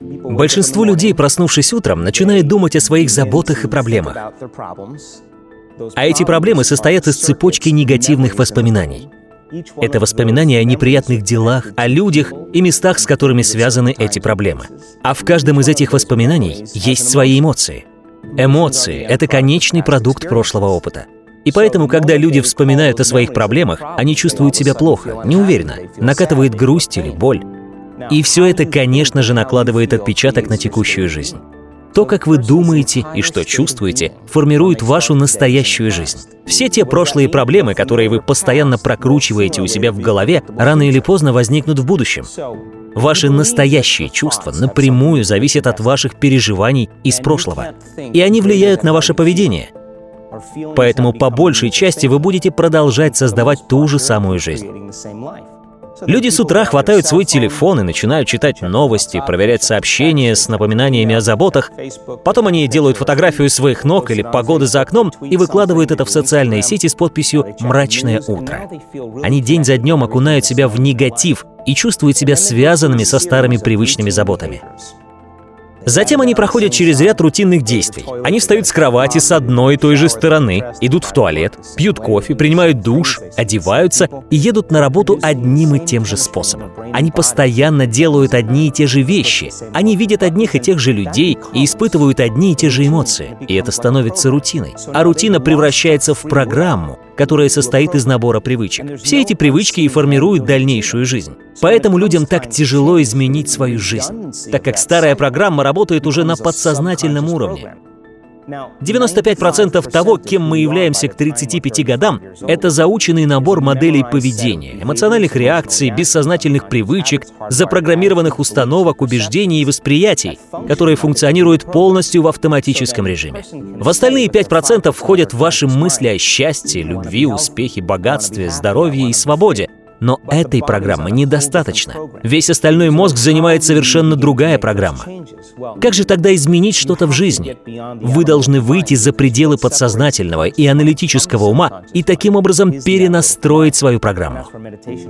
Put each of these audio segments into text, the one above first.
Большинство людей, проснувшись утром, начинают думать о своих заботах и проблемах. А эти проблемы состоят из цепочки негативных воспоминаний. Это воспоминания о неприятных делах, о людях и местах, с которыми связаны эти проблемы. А в каждом из этих воспоминаний есть свои эмоции. Эмоции — это конечный продукт прошлого опыта. И поэтому, когда люди вспоминают о своих проблемах, они чувствуют себя плохо, неуверенно, накатывает грусть или боль. И все это, конечно же, накладывает отпечаток на текущую жизнь. То, как вы думаете и что чувствуете, формирует вашу настоящую жизнь. Все те прошлые проблемы, которые вы постоянно прокручиваете у себя в голове, рано или поздно возникнут в будущем. Ваши настоящие чувства напрямую зависят от ваших переживаний из прошлого, и они влияют на ваше поведение. Поэтому по большей части вы будете продолжать создавать ту же самую жизнь. Люди с утра хватают свой телефон и начинают читать новости, проверять сообщения с напоминаниями о заботах. Потом они делают фотографию своих ног или погоды за окном и выкладывают это в социальные сети с подписью «Мрачное утро». Они день за днем окунают себя в негатив и чувствуют себя связанными со старыми привычными заботами. Затем они проходят через ряд рутинных действий. Они встают с кровати с одной и той же стороны, идут в туалет, пьют кофе, принимают душ, одеваются и едут на работу одним и тем же способом. Они постоянно делают одни и те же вещи. Они видят одних и тех же людей и испытывают одни и те же эмоции. И это становится рутиной. А рутина превращается в программу, которая состоит из набора привычек. Все эти привычки и формируют дальнейшую жизнь. Поэтому людям так тяжело изменить свою жизнь, так как старая программа работает уже на подсознательном уровне. 95% того, кем мы являемся к 35 годам, это заученный набор моделей поведения, эмоциональных реакций, бессознательных привычек, запрограммированных установок, убеждений и восприятий, которые функционируют полностью в автоматическом режиме. В остальные 5% входят ваши мысли о счастье, любви, успехе, богатстве, здоровье и свободе, но этой программы недостаточно. Весь остальной мозг занимает совершенно другая программа. Как же тогда изменить что-то в жизни? Вы должны выйти за пределы подсознательного и аналитического ума и таким образом перенастроить свою программу.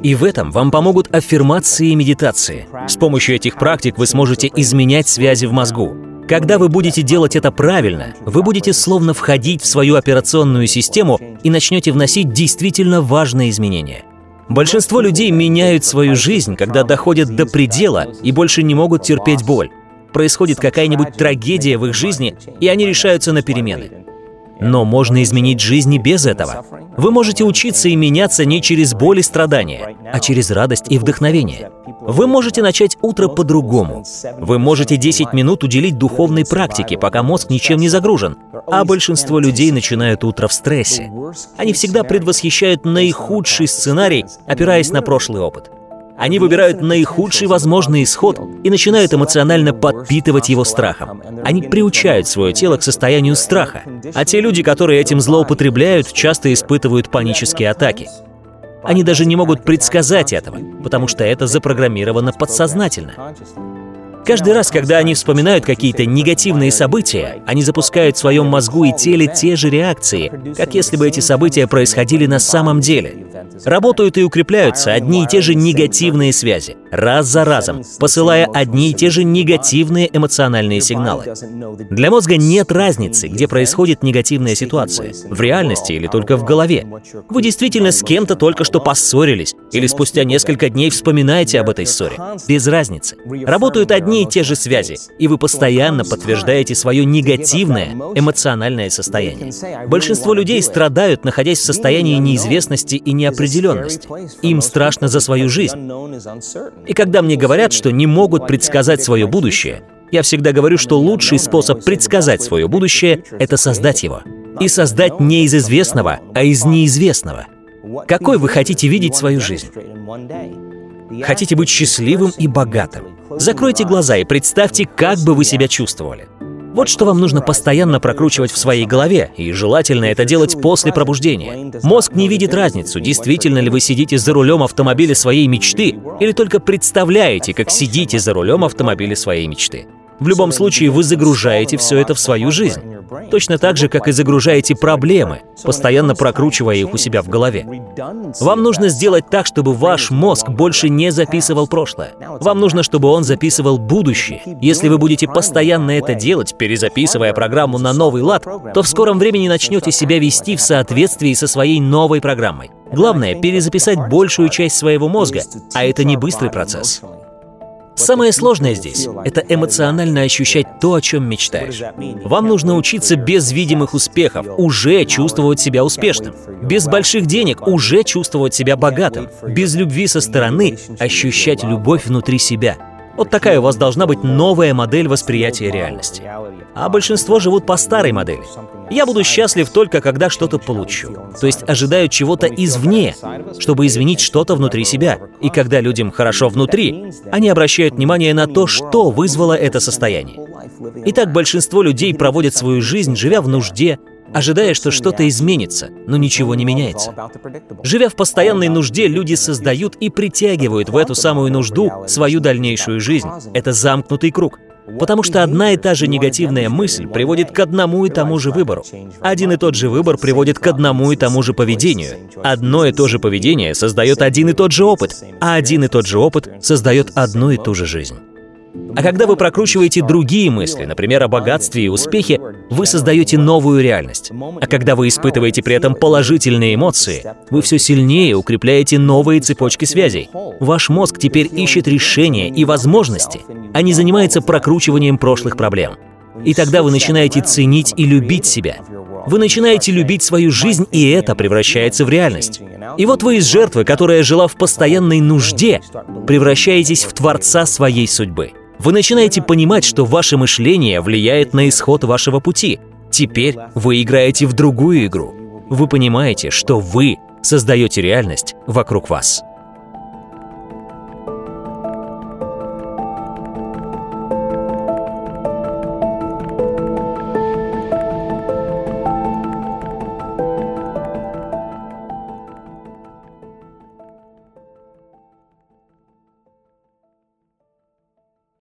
И в этом вам помогут аффирмации и медитации. С помощью этих практик вы сможете изменять связи в мозгу. Когда вы будете делать это правильно, вы будете словно входить в свою операционную систему и начнете вносить действительно важные изменения. Большинство людей меняют свою жизнь, когда доходят до предела и больше не могут терпеть боль. Происходит какая-нибудь трагедия в их жизни, и они решаются на перемены. Но можно изменить жизнь и без этого. Вы можете учиться и меняться не через боль и страдания, а через радость и вдохновение. Вы можете начать утро по-другому. Вы можете 10 минут уделить духовной практике, пока мозг ничем не загружен. А большинство людей начинают утро в стрессе. Они всегда предвосхищают наихудший сценарий, опираясь на прошлый опыт. Они выбирают наихудший возможный исход и начинают эмоционально подпитывать его страхом. Они приучают свое тело к состоянию страха. А те люди, которые этим злоупотребляют, часто испытывают панические атаки. Они даже не могут предсказать этого, потому что это запрограммировано подсознательно. Каждый раз, когда они вспоминают какие-то негативные события, они запускают в своем мозгу и теле те же реакции, как если бы эти события происходили на самом деле. Работают и укрепляются одни и те же негативные связи, раз за разом, посылая одни и те же негативные эмоциональные сигналы. Для мозга нет разницы, где происходит негативная ситуация, в реальности или только в голове. Вы действительно с кем-то только что поссорились, или спустя несколько дней вспоминаете об этой ссоре. Без разницы. Работают одни и те же связи, и вы постоянно подтверждаете свое негативное эмоциональное состояние. Большинство людей страдают, находясь в состоянии неизвестности и неопределенности. Им страшно за свою жизнь. И когда мне говорят, что не могут предсказать свое будущее, я всегда говорю, что лучший способ предсказать свое будущее — это создать его. И создать не из известного, а из неизвестного. Какой вы хотите видеть свою жизнь? Хотите быть счастливым и богатым? Закройте глаза и представьте, как бы вы себя чувствовали. Вот что вам нужно постоянно прокручивать в своей голове, и желательно это делать после пробуждения. Мозг не видит разницу, действительно ли вы сидите за рулем автомобиля своей мечты, или только представляете, как сидите за рулем автомобиля своей мечты. В любом случае, вы загружаете все это в свою жизнь. Точно так же, как и загружаете проблемы, постоянно прокручивая их у себя в голове. Вам нужно сделать так, чтобы ваш мозг больше не записывал прошлое. Вам нужно, чтобы он записывал будущее. Если вы будете постоянно это делать, перезаписывая программу на новый лад, то в скором времени начнете себя вести в соответствии со своей новой программой. Главное — перезаписать большую часть своего мозга, а это не быстрый процесс. Самое сложное здесь — это эмоционально ощущать то, о чем мечтаешь. Вам нужно учиться без видимых успехов, уже чувствовать себя успешным. Без больших денег уже чувствовать себя богатым. Без любви со стороны ощущать любовь внутри себя. Вот такая у вас должна быть новая модель восприятия реальности. А большинство живут по старой модели. Я буду счастлив только когда что-то получу. То есть ожидают чего-то извне, чтобы изменить что-то внутри себя. И когда людям хорошо внутри, они обращают внимание на то, что вызвало это состояние. Итак, большинство людей проводят свою жизнь, живя в нужде, ожидая, что что-то изменится, но ничего не меняется. Живя в постоянной нужде, люди создают и притягивают в эту самую нужду свою дальнейшую жизнь. Это замкнутый круг. Потому что одна и та же негативная мысль приводит к одному и тому же выбору. Один и тот же выбор приводит к одному и тому же поведению. Одно и то же поведение создает один и тот же опыт, а один и тот же опыт создает одну и ту же жизнь. А когда вы прокручиваете другие мысли, например, о богатстве и успехе, вы создаете новую реальность. А когда вы испытываете при этом положительные эмоции, вы все сильнее укрепляете новые цепочки связей. Ваш мозг теперь ищет решения и возможности, а не занимается прокручиванием прошлых проблем. И тогда вы начинаете ценить и любить себя. Вы начинаете любить свою жизнь, и это превращается в реальность. И вот вы из жертвы, которая жила в постоянной нужде, превращаетесь в творца своей судьбы. Вы начинаете понимать, что ваше мышление влияет на исход вашего пути. Теперь вы играете в другую игру. Вы понимаете, что вы создаете реальность вокруг вас.